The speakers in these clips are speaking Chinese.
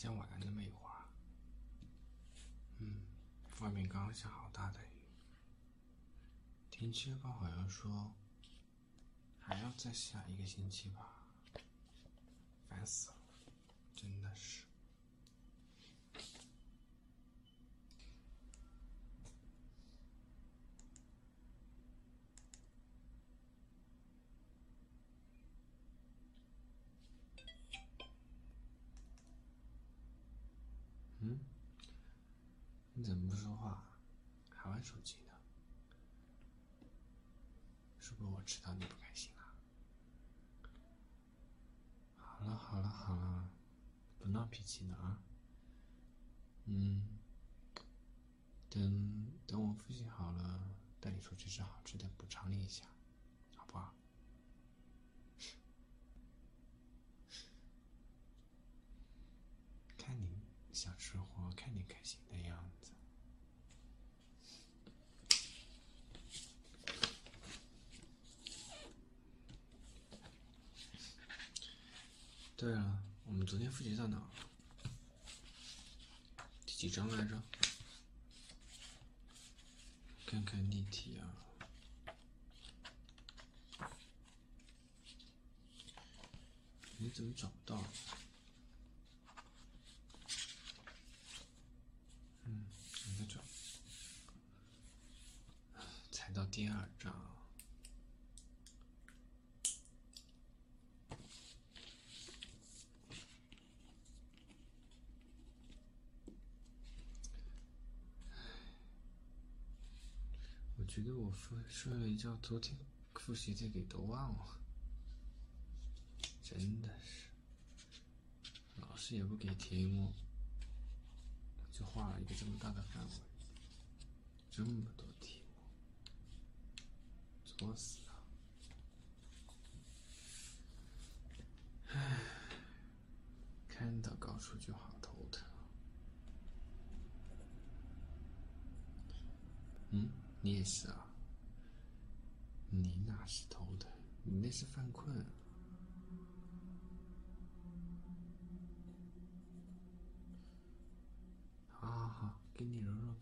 像玩了那么一会儿。嗯，外面刚刚下好大的雨，天气预报好像说还要再下一个星期吧，烦死了，真的是。嗯，你怎么不说话，还玩手机呢？是不是我知道你不开心了？好了好了好了，不闹脾气了啊。嗯，等等我复习好了，带你出去吃好吃的，补偿你一下，好不好？看你想吃货，看你开心的样子。对了，我们昨天复习到哪了？第几章来着？看看例题啊。你怎么找不到？嗯，你在找。才到第二章。觉得我睡睡了一觉，昨天复习的给都忘了，真的是，老师也不给题目，就画了一个这么大的范围，这么多题目，作死了！唉，看到高数就好头疼。嗯，你也是啊？你那是头疼？你那是犯困。好好好，给你揉，揉揉。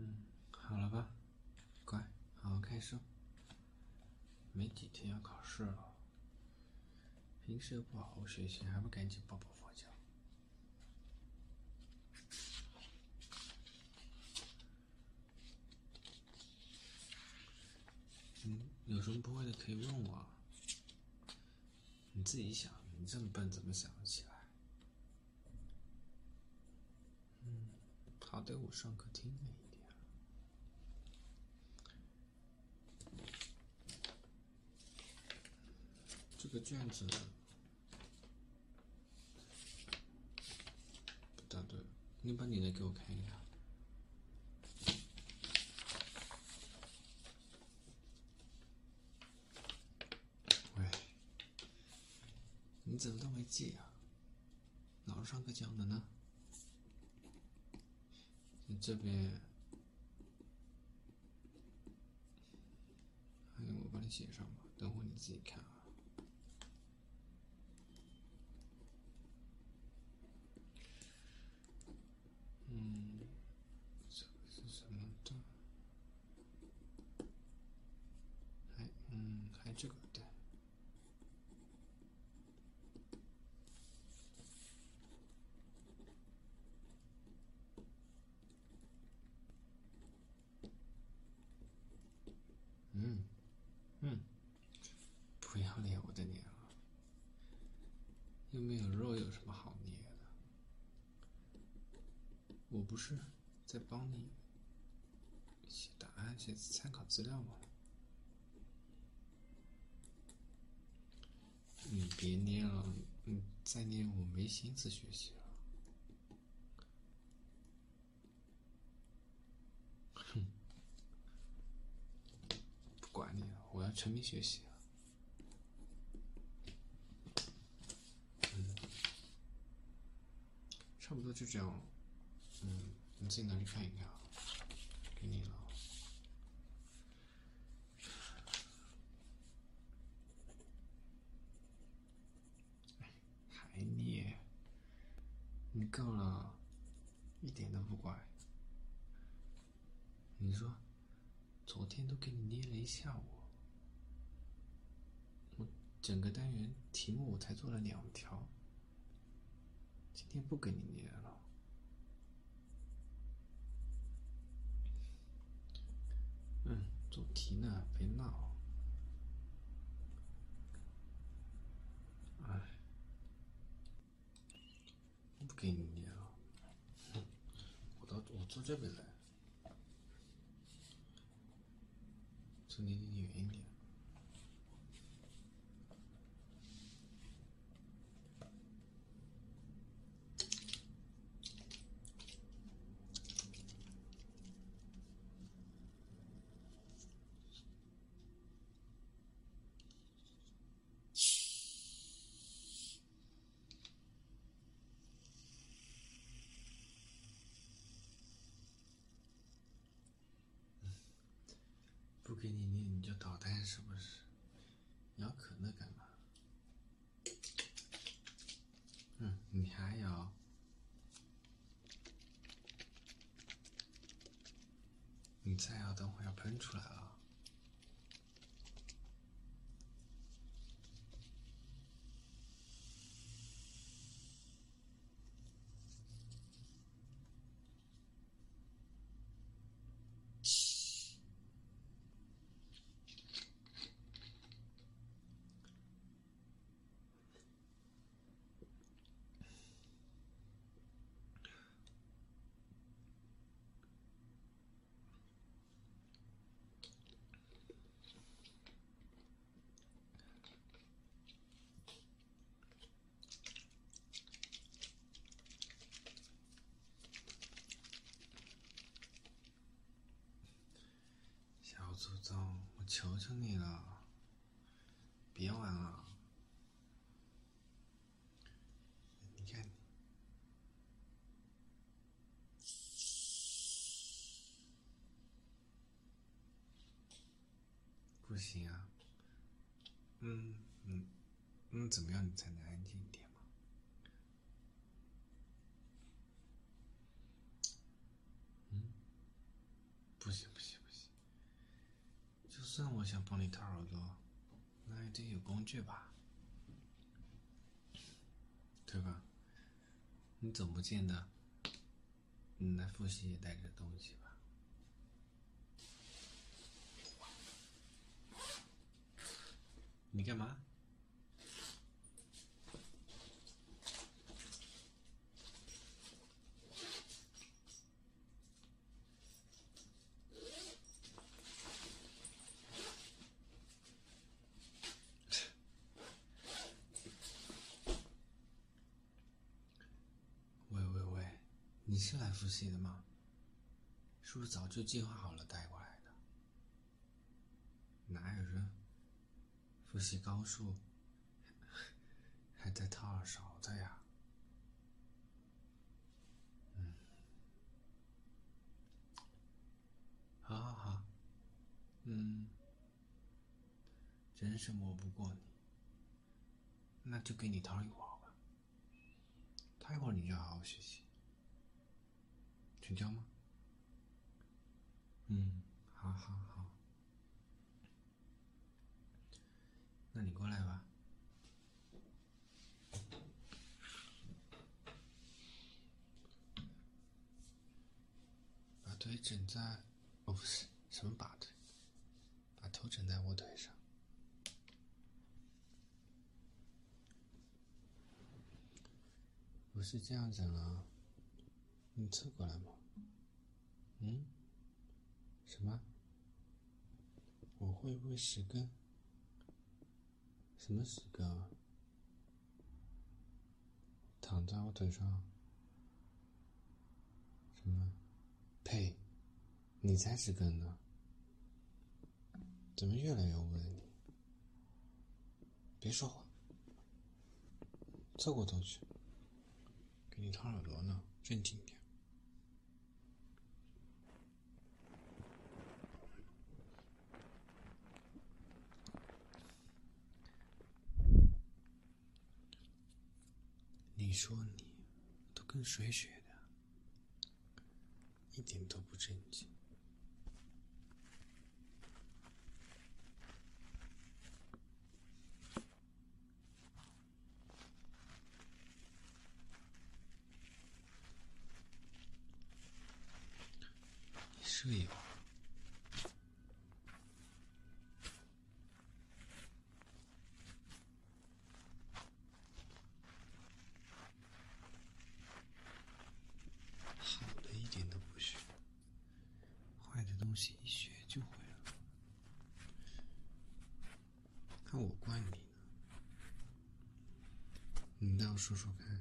嗯，好了吧，乖，好好看书。没几天要考试了，平时又不好好学习，还不赶紧抱抱佛脚？嗯，有什么不会的可以问我。你自己想，你这么笨，怎么想得起来？嗯，好歹我上课听了一这个卷子不大对，你把你的给我看一下。喂，你怎么都没记啊？老师上课讲的呢？你这边，我帮你写上吧，等会你自己看啊。嗯，这个是什么的？还嗯，还这个对。嗯，嗯，不要脸我的脸啊！又没有肉，有什么好捏的？我不是在帮你写答案、写参考资料吗？你别捏了，你再捏我没心思学习。哼，不管你了，我沉迷学习啊。差不多就这样。嗯，你自己拿去看一看啊，给你了。还捏？你够了，一点都不乖。你说，昨天都给你捏了一下午，整个单元题目我才做了两条，今天不给你捏了。嗯，做题呢，别闹。哎，不给你捏了，我到我坐这边来，坐离你远一点。不给你你你就捣蛋是不是？咬可乐干嘛？嗯，你还咬？你再咬，等会要喷出来了。小祖宗，我求求你了，别玩了！你看，不行啊。嗯嗯嗯，怎么样你才能安静一点嘛？嗯，不行不行那。我想帮你掏耳朵，那也得有工具吧，对吧？你总不见得，你来复习也带着东西吧？你干嘛？喂喂喂，你是来复习的吗？是不是早就计划好了带过来的？哪有人复习高数还带掏耳勺的呀？嗯，好好好，嗯，真是磨不过你，那就给你掏一会儿吧。掏一会儿你就好好学习，成交吗？嗯，好好好，那你过来吧，把腿枕在，哦不是，什么把腿，把头枕在我腿上。不是这样整啊，你侧过来吗。嗯？什么？我会不会十根？什么十根？躺在我腿上？什么？呸！你才十根呢！怎么越来越污了你？别说话，侧过头去，给你掏耳朵呢，正经点。你说你都跟谁学的？一点都不正经。你舍友。好的一点都不学，坏的东西一学就会了。看我惯你呢，你倒说说看。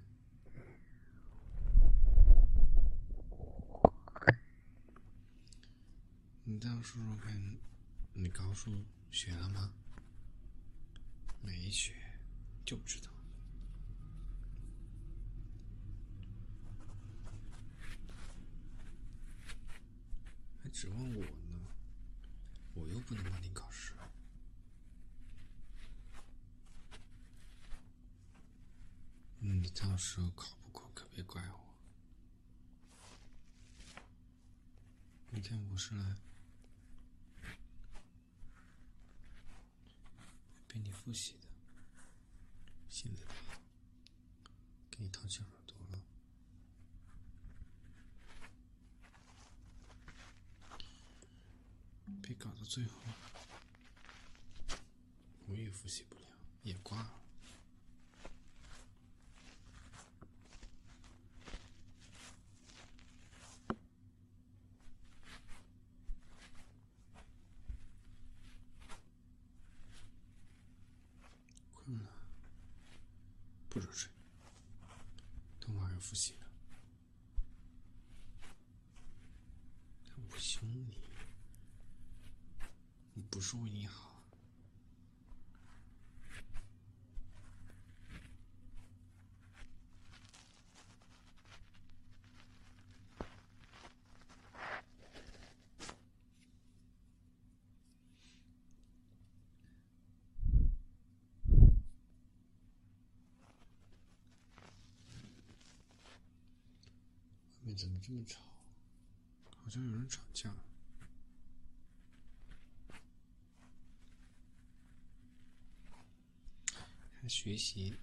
你倒说说看，你高数学了吗？没学，就知道。还指望我呢？我又不能帮你考试。你到时候考不过，可别怪我。你看我是来陪你复习的，现在，给你掏钱耳朵了。别搞到最后，我也复习不了，也挂了。困了，不准睡，等会儿要复习了。看我凶你，你不是为你好。外面怎么这么吵？好像有人吵架。还学习？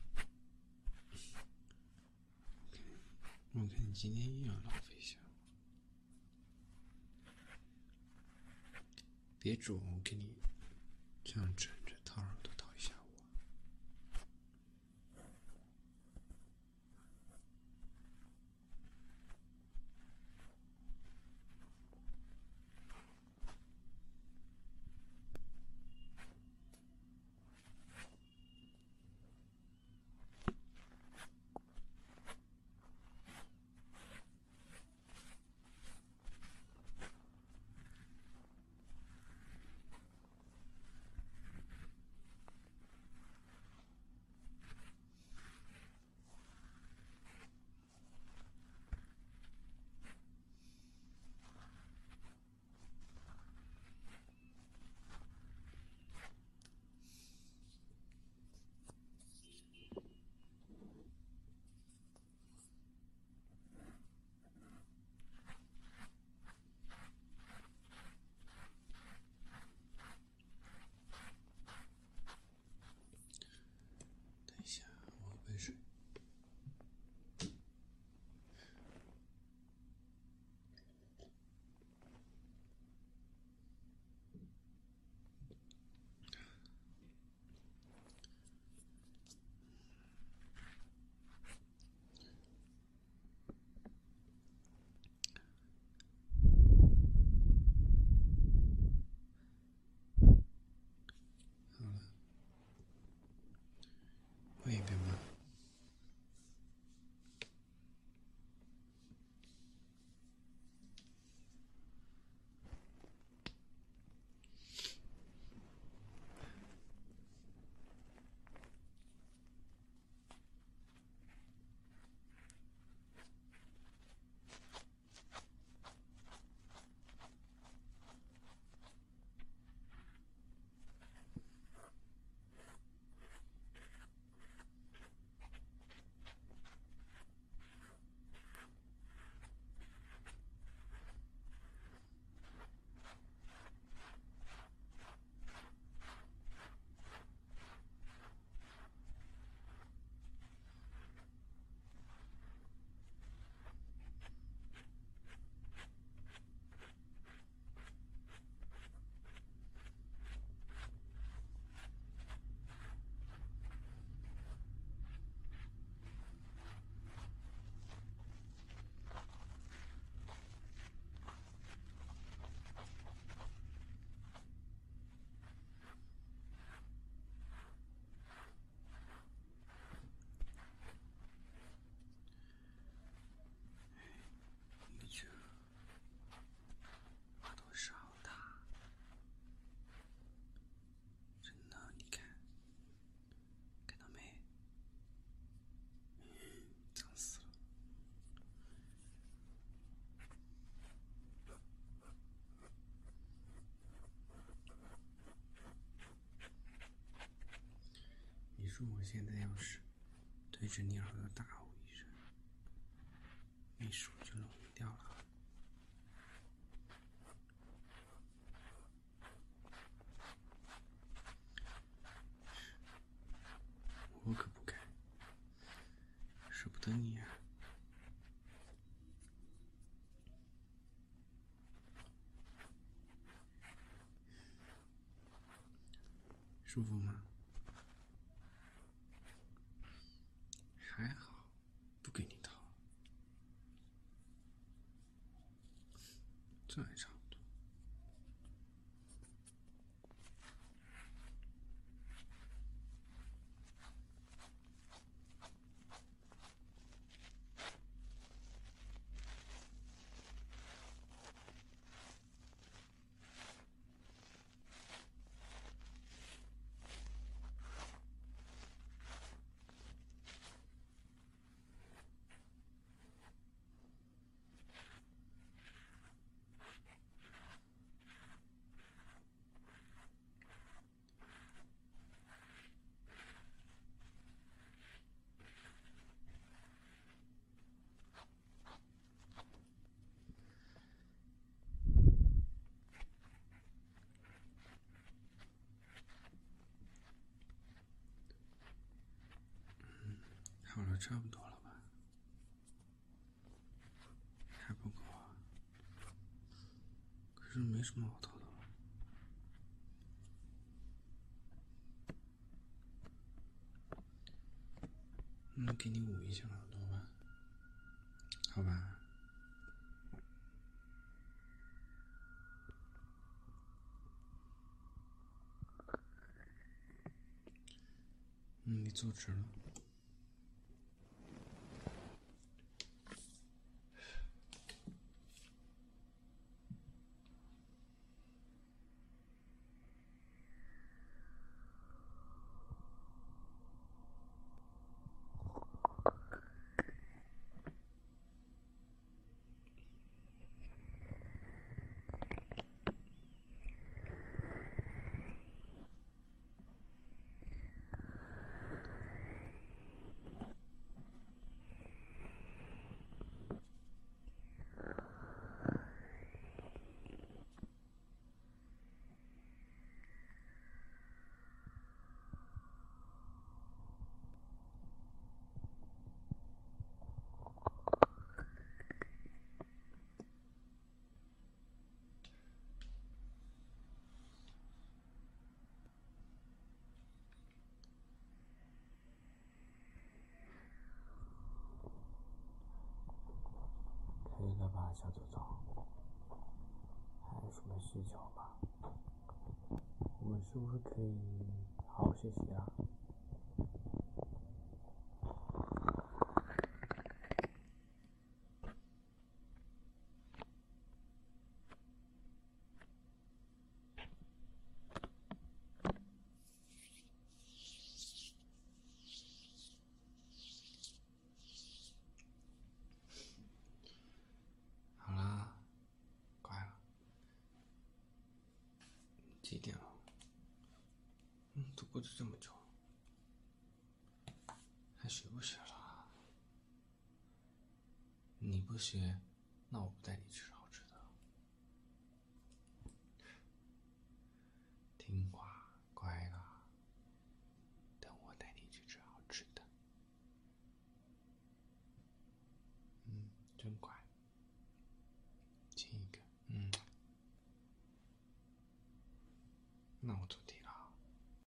我看你今天又要浪费一下。别肿，我给你这样整说我现在要是对着你耳朵大吼一声，你手就弄掉了。我可不敢，舍不得你啊。舒服吗？还好，不给你掏，这还差不多。了，差不多了吧？还不够啊？可是没什么好掏的了。那，给你捂一下耳朵吧，好吧？嗯，你坐直了。可以了吧，小祖宗？还有什么需求吗？我们是不是可以好好学习啊？几点了？嗯，都过去这么久，还学不学了？你不学，那我不带你去了